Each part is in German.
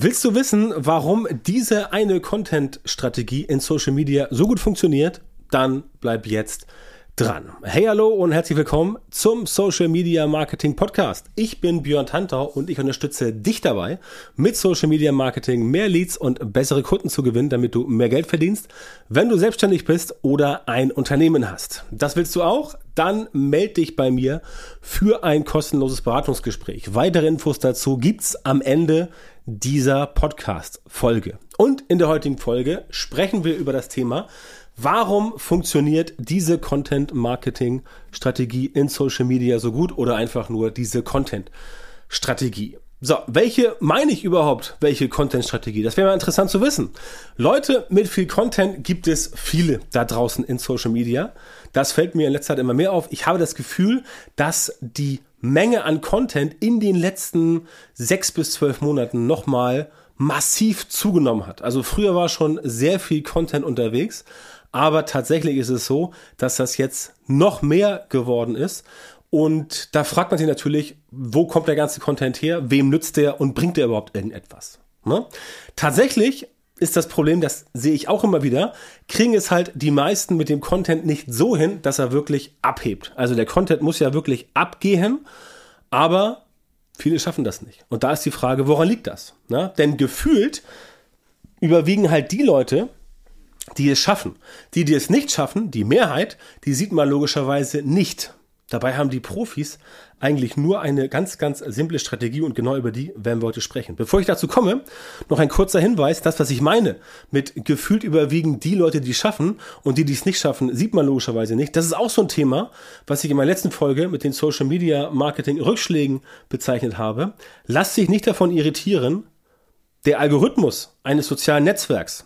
Willst du wissen, warum diese eine Content-Strategie in Social Media so gut funktioniert? Dann bleib jetzt dran. Hey, hallo und herzlich willkommen zum Social Media Marketing Podcast. Ich bin Björn Tantau und ich unterstütze dich dabei, mit Social Media Marketing mehr Leads und bessere Kunden zu gewinnen, damit du mehr Geld verdienst, wenn du selbstständig bist oder ein Unternehmen hast. Das willst du auch? Dann melde dich bei mir für ein kostenloses Beratungsgespräch. Weitere Infos dazu gibt's am Ende dieser Podcast-Folge. Und in der heutigen Folge sprechen wir über das Thema, Warum funktioniert diese Content-Marketing-Strategie in Social Media so gut oder einfach nur diese Content-Strategie? So, welche meine ich überhaupt? Welche Content-Strategie? Das wäre mal interessant zu wissen. Leute mit viel Content gibt es viele da draußen in Social Media. Das fällt mir in letzter Zeit immer mehr auf. Ich habe das Gefühl, dass die Menge an Content in den letzten sechs bis zwölf Monaten nochmal massiv zugenommen hat. Also früher war schon sehr viel Content unterwegs, aber tatsächlich ist es so, dass das jetzt noch mehr geworden ist. Und da fragt man sich natürlich, wo kommt der ganze Content her? Wem nützt der und bringt der überhaupt irgendetwas? Ne? Tatsächlich ist das Problem, das sehe ich auch immer wieder, kriegen es halt die meisten mit dem Content nicht so hin, dass er wirklich abhebt. Also der Content muss ja wirklich abgehen, aber viele schaffen das nicht. Und da ist die Frage, woran liegt das? Ne? Denn gefühlt überwiegen halt die Leute, die es schaffen. Die, die es nicht schaffen, die Mehrheit, die sieht man logischerweise nicht. Dabei haben die Profis eigentlich nur eine ganz, ganz simple Strategie und genau über die werden wir heute sprechen. Bevor ich dazu komme, noch ein kurzer Hinweis. Das, was ich meine mit gefühlt überwiegend die Leute, die es schaffen und die, die es nicht schaffen, sieht man logischerweise nicht. Das ist auch so ein Thema, was ich in meiner letzten Folge mit den Social Media Marketing Rückschlägen bezeichnet habe. Lasst sich nicht davon irritieren. Der Algorithmus eines sozialen Netzwerks,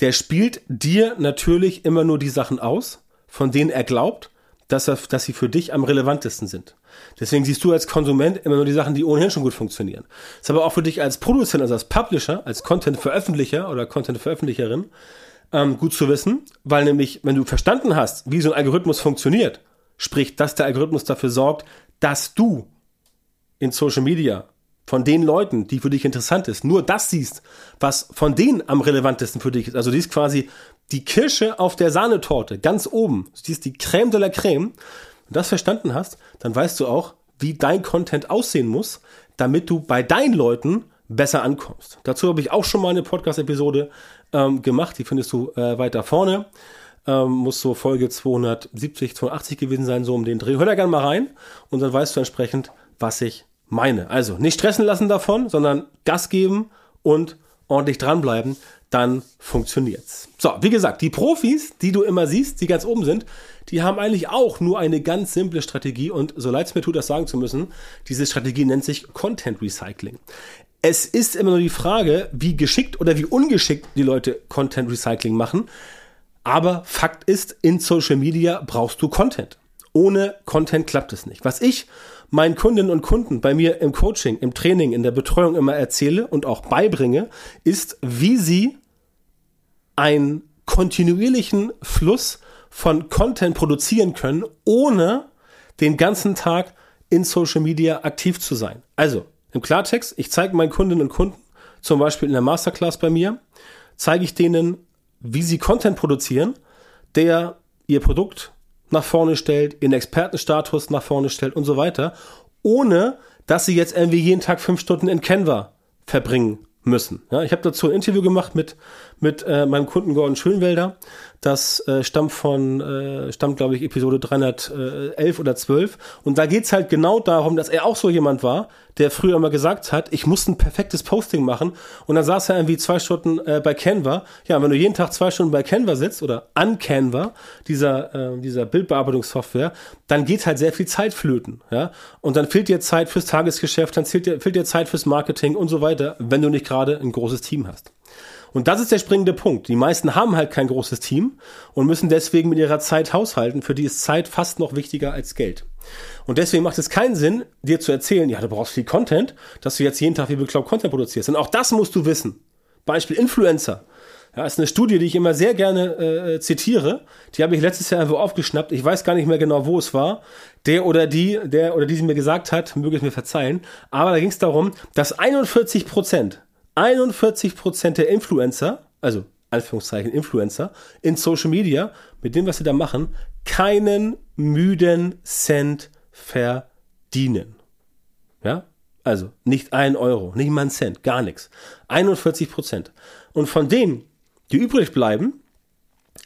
der spielt dir natürlich immer nur die Sachen aus, von denen er glaubt, dass, er, dass sie für dich am relevantesten sind. Deswegen siehst du als Konsument immer nur die Sachen, die ohnehin schon gut funktionieren. ist aber auch für dich als Produzent, also als Publisher, als Content-Veröffentlicher oder Content-Veröffentlicherin ähm, gut zu wissen, weil nämlich, wenn du verstanden hast, wie so ein Algorithmus funktioniert, sprich, dass der Algorithmus dafür sorgt, dass du in Social Media von den Leuten, die für dich interessant ist, nur das siehst, was von denen am relevantesten für dich ist. Also die ist quasi die Kirsche auf der Sahnetorte, ganz oben. Die ist die Creme de la Creme. Du das verstanden hast, dann weißt du auch, wie dein Content aussehen muss, damit du bei deinen Leuten besser ankommst. Dazu habe ich auch schon mal eine Podcast-Episode ähm, gemacht, die findest du äh, weiter vorne. Ähm, muss so Folge 270, 280 gewesen sein, so um den Dreh. Hör da gerne mal rein und dann weißt du entsprechend, was ich meine. Also nicht stressen lassen davon, sondern Gas geben und ordentlich dranbleiben, dann funktioniert's. So, wie gesagt, die Profis, die du immer siehst, die ganz oben sind, die haben eigentlich auch nur eine ganz simple Strategie und so leid es mir tut, das sagen zu müssen, diese Strategie nennt sich Content Recycling. Es ist immer nur die Frage, wie geschickt oder wie ungeschickt die Leute Content Recycling machen. Aber Fakt ist, in Social Media brauchst du Content. Ohne Content klappt es nicht. Was ich meinen Kundinnen und Kunden bei mir im Coaching, im Training, in der Betreuung immer erzähle und auch beibringe, ist, wie sie einen kontinuierlichen Fluss von Content produzieren können, ohne den ganzen Tag in Social Media aktiv zu sein. Also im Klartext, ich zeige meinen Kundinnen und Kunden, zum Beispiel in der Masterclass bei mir, zeige ich denen, wie sie Content produzieren, der ihr Produkt nach vorne stellt, ihren Expertenstatus nach vorne stellt und so weiter, ohne dass sie jetzt irgendwie jeden Tag fünf Stunden in Canva verbringen müssen. Ja, ich habe dazu ein Interview gemacht mit mit äh, meinem Kunden Gordon Schönwelder. Das äh, stammt von äh, stammt glaube ich Episode 311 oder 12 und da geht's halt genau darum, dass er auch so jemand war, der früher immer gesagt hat, ich muss ein perfektes Posting machen und dann saß er irgendwie zwei Stunden äh, bei Canva. Ja, wenn du jeden Tag zwei Stunden bei Canva sitzt oder an Canva, dieser, äh, dieser Bildbearbeitungssoftware, dann geht halt sehr viel Zeit flöten. Ja? Und dann fehlt dir Zeit fürs Tagesgeschäft, dann fehlt dir, fehlt dir Zeit fürs Marketing und so weiter, wenn du nicht gerade ein großes Team hast. Und das ist der springende Punkt. Die meisten haben halt kein großes Team und müssen deswegen mit ihrer Zeit haushalten. Für die ist Zeit fast noch wichtiger als Geld. Und deswegen macht es keinen Sinn, dir zu erzählen, ja, du brauchst viel Content, dass du jetzt jeden Tag wie bekloppt Content produzierst. Und auch das musst du wissen. Beispiel Influencer. Ja, ist eine Studie, die ich immer sehr gerne äh, zitiere. Die habe ich letztes Jahr irgendwo aufgeschnappt. Ich weiß gar nicht mehr genau, wo es war. Der oder die, der oder die sie mir gesagt hat, möge es mir verzeihen. Aber da ging es darum, dass 41 Prozent 41% der Influencer, also Anführungszeichen Influencer, in Social Media, mit dem, was sie da machen, keinen müden Cent verdienen. Ja? Also nicht ein Euro, nicht mal ein Cent, gar nichts. 41 Prozent. Und von denen, die übrig bleiben,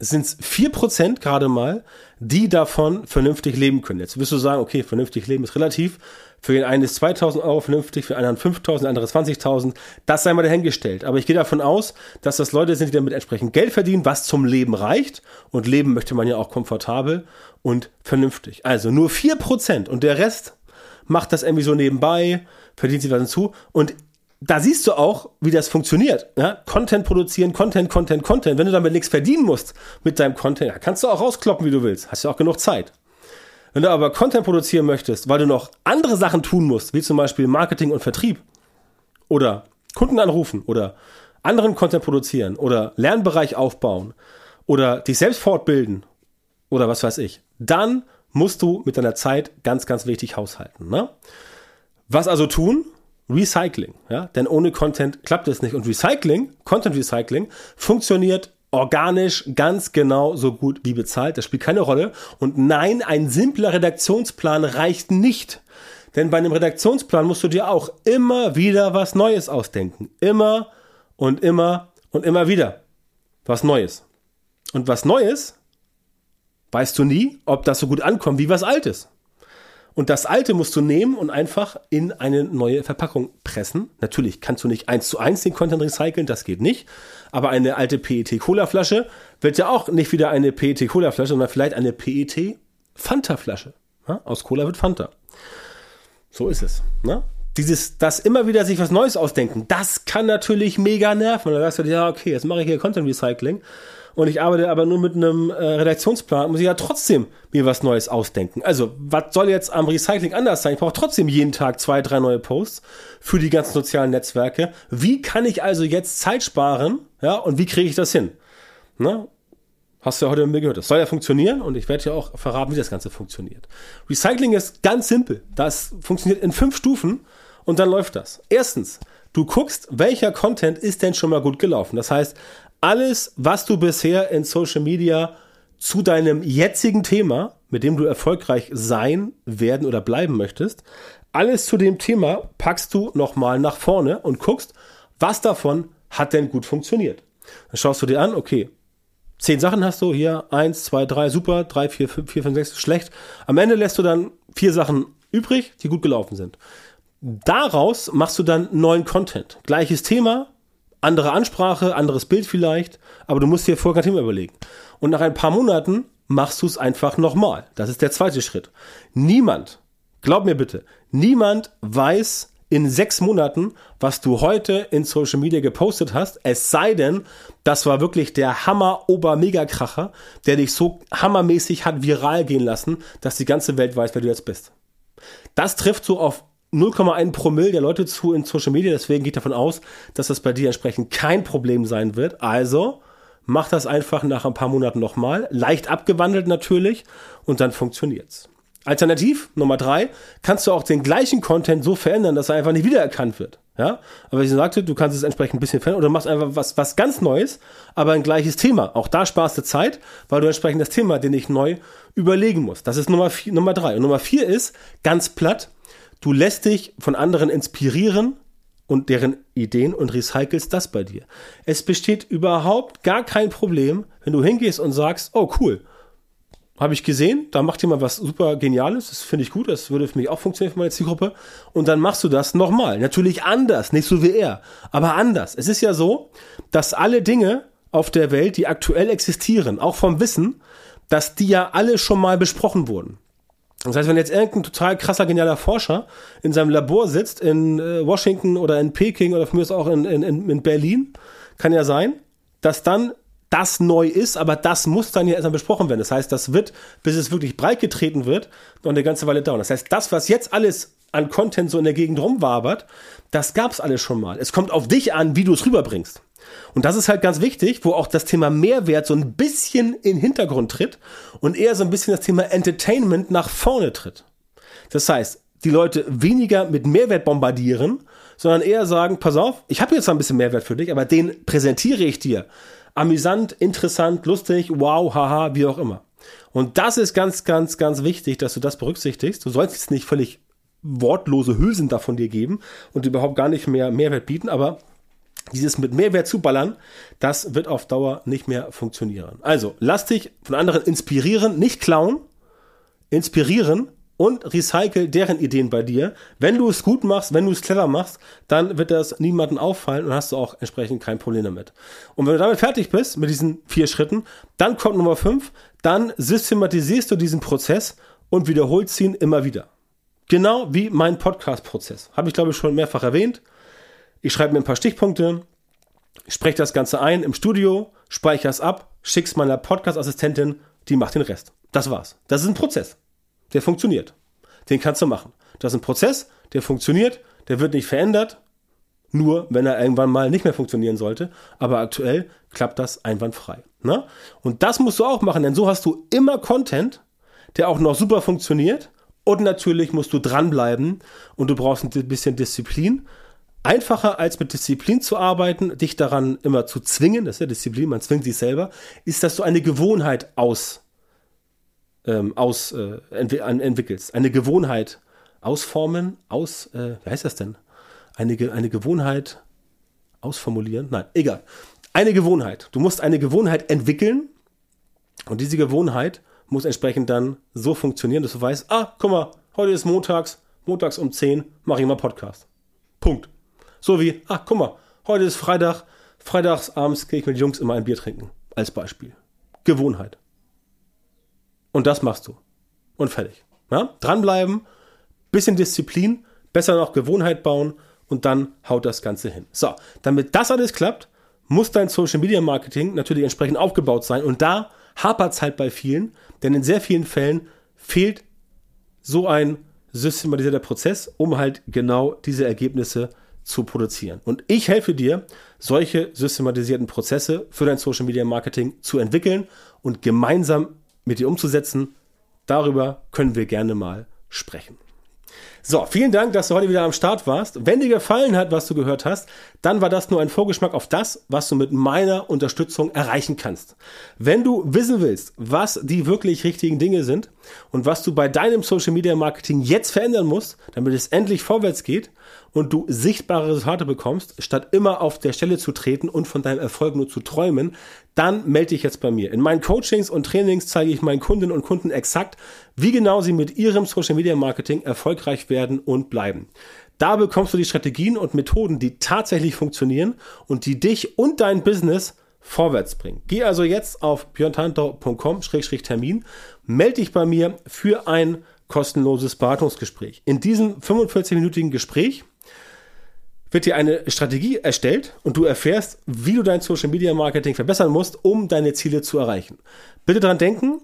sind es 4% gerade mal, die davon vernünftig leben können. Jetzt wirst du sagen, okay, vernünftig leben ist relativ. Für den einen ist 2000 Euro vernünftig, für den anderen 5000, der andere 20.000. Das sei mal dahingestellt. Aber ich gehe davon aus, dass das Leute sind, die damit entsprechend Geld verdienen, was zum Leben reicht. Und leben möchte man ja auch komfortabel und vernünftig. Also nur 4% und der Rest macht das irgendwie so nebenbei, verdient sich was hinzu. Und da siehst du auch, wie das funktioniert. Ja? Content produzieren, Content, Content, Content. Wenn du damit nichts verdienen musst mit deinem Content, kannst du auch rauskloppen, wie du willst. Hast ja auch genug Zeit. Wenn du aber Content produzieren möchtest, weil du noch andere Sachen tun musst, wie zum Beispiel Marketing und Vertrieb oder Kunden anrufen oder anderen Content produzieren oder Lernbereich aufbauen oder dich selbst fortbilden oder was weiß ich, dann musst du mit deiner Zeit ganz, ganz wichtig haushalten. Ne? Was also tun? Recycling, ja, denn ohne Content klappt es nicht. Und Recycling, Content Recycling, funktioniert organisch ganz genau so gut wie bezahlt. Das spielt keine Rolle. Und nein, ein simpler Redaktionsplan reicht nicht. Denn bei einem Redaktionsplan musst du dir auch immer wieder was Neues ausdenken. Immer und immer und immer wieder was Neues. Und was Neues weißt du nie, ob das so gut ankommt wie was Altes. Und das alte musst du nehmen und einfach in eine neue Verpackung pressen. Natürlich kannst du nicht eins zu eins den Content recyceln, das geht nicht. Aber eine alte PET-Cola-Flasche wird ja auch nicht wieder eine PET-Cola-Flasche, sondern vielleicht eine PET-Fanta-Flasche. Ja, aus Cola wird Fanta. So ist es. Ne? Dieses, das immer wieder sich was Neues ausdenken, das kann natürlich mega nerven. Und dann sagst du dir, ja, okay, jetzt mache ich hier Content Recycling und ich arbeite aber nur mit einem äh, Redaktionsplan, muss ich ja trotzdem mir was Neues ausdenken. Also, was soll jetzt am Recycling anders sein? Ich brauche trotzdem jeden Tag zwei, drei neue Posts für die ganzen sozialen Netzwerke. Wie kann ich also jetzt Zeit sparen? Ja, und wie kriege ich das hin? Ne? Hast du ja heute mit mir gehört. Das soll ja funktionieren und ich werde ja auch verraten, wie das Ganze funktioniert. Recycling ist ganz simpel. Das funktioniert in fünf Stufen und dann läuft das. Erstens, du guckst, welcher Content ist denn schon mal gut gelaufen. Das heißt, alles, was du bisher in Social Media zu deinem jetzigen Thema, mit dem du erfolgreich sein, werden oder bleiben möchtest, alles zu dem Thema packst du nochmal nach vorne und guckst, was davon hat denn gut funktioniert. Dann schaust du dir an, okay, zehn Sachen hast du hier, eins, zwei, drei, super, drei, vier, fünf, vier, fünf, sechs, schlecht. Am Ende lässt du dann vier Sachen übrig, die gut gelaufen sind. Daraus machst du dann neuen Content. Gleiches Thema, andere Ansprache, anderes Bild vielleicht, aber du musst dir vorher kein Thema überlegen. Und nach ein paar Monaten machst du es einfach nochmal. Das ist der zweite Schritt. Niemand, glaub mir bitte, niemand weiß in sechs Monaten, was du heute in Social Media gepostet hast, es sei denn, das war wirklich der Hammer-Ober-Mega-Kracher, der dich so hammermäßig hat viral gehen lassen, dass die ganze Welt weiß, wer du jetzt bist. Das trifft so auf 0,1 Promille der Leute zu in Social Media, deswegen geht davon aus, dass das bei dir entsprechend kein Problem sein wird. Also mach das einfach nach ein paar Monaten nochmal, leicht abgewandelt natürlich und dann funktioniert's. Alternativ, Nummer drei, kannst du auch den gleichen Content so verändern, dass er einfach nicht wiedererkannt wird. Ja, aber wie ich sagte, du kannst es entsprechend ein bisschen verändern oder machst einfach was, was ganz Neues, aber ein gleiches Thema. Auch da sparst du Zeit, weil du entsprechend das Thema dir nicht neu überlegen musst. Das ist Nummer vier, Nummer drei. Und Nummer vier ist, ganz platt, Du lässt dich von anderen inspirieren und deren Ideen und recycelst das bei dir. Es besteht überhaupt gar kein Problem, wenn du hingehst und sagst, oh cool, habe ich gesehen, da macht jemand was super Geniales, das finde ich gut, das würde für mich auch funktionieren für meine Zielgruppe. Und dann machst du das nochmal. Natürlich anders, nicht so wie er, aber anders. Es ist ja so, dass alle Dinge auf der Welt, die aktuell existieren, auch vom Wissen, dass die ja alle schon mal besprochen wurden. Das heißt, wenn jetzt irgendein total krasser, genialer Forscher in seinem Labor sitzt, in äh, Washington oder in Peking oder für mich auch in, in, in Berlin, kann ja sein, dass dann das neu ist, aber das muss dann ja erstmal besprochen werden. Das heißt, das wird, bis es wirklich breit getreten wird, noch eine ganze Weile dauern. Das heißt, das, was jetzt alles an Content so in der Gegend rumwabert, das gab's alles schon mal. Es kommt auf dich an, wie du es rüberbringst. Und das ist halt ganz wichtig, wo auch das Thema Mehrwert so ein bisschen in den Hintergrund tritt und eher so ein bisschen das Thema Entertainment nach vorne tritt. Das heißt, die Leute weniger mit Mehrwert bombardieren, sondern eher sagen, pass auf, ich habe jetzt ein bisschen Mehrwert für dich, aber den präsentiere ich dir. Amüsant, interessant, lustig, wow, haha, wie auch immer. Und das ist ganz, ganz, ganz wichtig, dass du das berücksichtigst. Du sollst jetzt nicht völlig wortlose Hülsen da von dir geben und überhaupt gar nicht mehr Mehrwert bieten, aber dieses mit Mehrwert zuballern, das wird auf Dauer nicht mehr funktionieren. Also, lass dich von anderen inspirieren, nicht klauen, inspirieren und recycle deren Ideen bei dir. Wenn du es gut machst, wenn du es clever machst, dann wird das niemandem auffallen und hast du auch entsprechend kein Problem damit. Und wenn du damit fertig bist, mit diesen vier Schritten, dann kommt Nummer fünf, dann systematisierst du diesen Prozess und wiederholst ihn immer wieder. Genau wie mein Podcast-Prozess. Habe ich, glaube ich, schon mehrfach erwähnt. Ich schreibe mir ein paar Stichpunkte, spreche das Ganze ein im Studio, speichere es ab, schick's meiner Podcast-Assistentin, die macht den Rest. Das war's. Das ist ein Prozess. Der funktioniert. Den kannst du machen. Das ist ein Prozess, der funktioniert, der wird nicht verändert, nur wenn er irgendwann mal nicht mehr funktionieren sollte. Aber aktuell klappt das einwandfrei. Ne? Und das musst du auch machen, denn so hast du immer Content, der auch noch super funktioniert. Und natürlich musst du dranbleiben und du brauchst ein bisschen Disziplin einfacher als mit Disziplin zu arbeiten, dich daran immer zu zwingen, das ist ja Disziplin, man zwingt sich selber, ist, dass du eine Gewohnheit aus, ähm, aus äh, entwi entwickelst. Eine Gewohnheit ausformen, aus, äh, wie heißt das denn? Eine, eine Gewohnheit ausformulieren? Nein, egal. Eine Gewohnheit. Du musst eine Gewohnheit entwickeln und diese Gewohnheit muss entsprechend dann so funktionieren, dass du weißt, ah, guck mal, heute ist montags, montags um 10 mache ich mal Podcast. Punkt. So wie, ach guck mal, heute ist Freitag, freitags abends gehe ich mit Jungs immer ein Bier trinken. Als Beispiel. Gewohnheit. Und das machst du. Und fertig. Ja? Dranbleiben, bisschen Disziplin, besser noch Gewohnheit bauen und dann haut das Ganze hin. So, damit das alles klappt, muss dein Social Media Marketing natürlich entsprechend aufgebaut sein. Und da hapert es halt bei vielen, denn in sehr vielen Fällen fehlt so ein systematisierter Prozess, um halt genau diese Ergebnisse zu produzieren. Und ich helfe dir, solche systematisierten Prozesse für dein Social Media Marketing zu entwickeln und gemeinsam mit dir umzusetzen. Darüber können wir gerne mal sprechen. So, vielen Dank, dass du heute wieder am Start warst. Wenn dir gefallen hat, was du gehört hast, dann war das nur ein Vorgeschmack auf das, was du mit meiner Unterstützung erreichen kannst. Wenn du wissen willst, was die wirklich richtigen Dinge sind und was du bei deinem Social Media Marketing jetzt verändern musst, damit es endlich vorwärts geht und du sichtbare Resultate bekommst, statt immer auf der Stelle zu treten und von deinem Erfolg nur zu träumen, dann melde dich jetzt bei mir. In meinen Coachings und Trainings zeige ich meinen Kundinnen und Kunden exakt, wie genau sie mit ihrem Social Media Marketing erfolgreich werden und bleiben. Da bekommst du die Strategien und Methoden, die tatsächlich funktionieren und die dich und dein Business vorwärts bringen. Geh also jetzt auf björntantau.com-termin, melde dich bei mir für ein kostenloses Beratungsgespräch. In diesem 45-minütigen Gespräch wird dir eine Strategie erstellt und du erfährst, wie du dein Social Media Marketing verbessern musst, um deine Ziele zu erreichen. Bitte daran denken,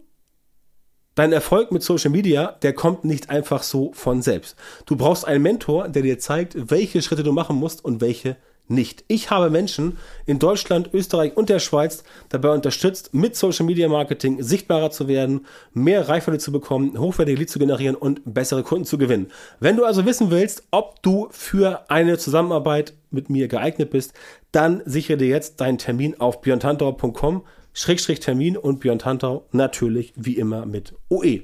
dein Erfolg mit Social Media, der kommt nicht einfach so von selbst. Du brauchst einen Mentor, der dir zeigt, welche Schritte du machen musst und welche nicht. Ich habe Menschen in Deutschland, Österreich und der Schweiz dabei unterstützt, mit Social Media Marketing sichtbarer zu werden, mehr Reichweite zu bekommen, hochwertige Leads zu generieren und bessere Kunden zu gewinnen. Wenn du also wissen willst, ob du für eine Zusammenarbeit mit mir geeignet bist, dann sichere dir jetzt deinen Termin auf björntantau.com Schrägstrich Termin und Björn Tantau natürlich wie immer mit OE.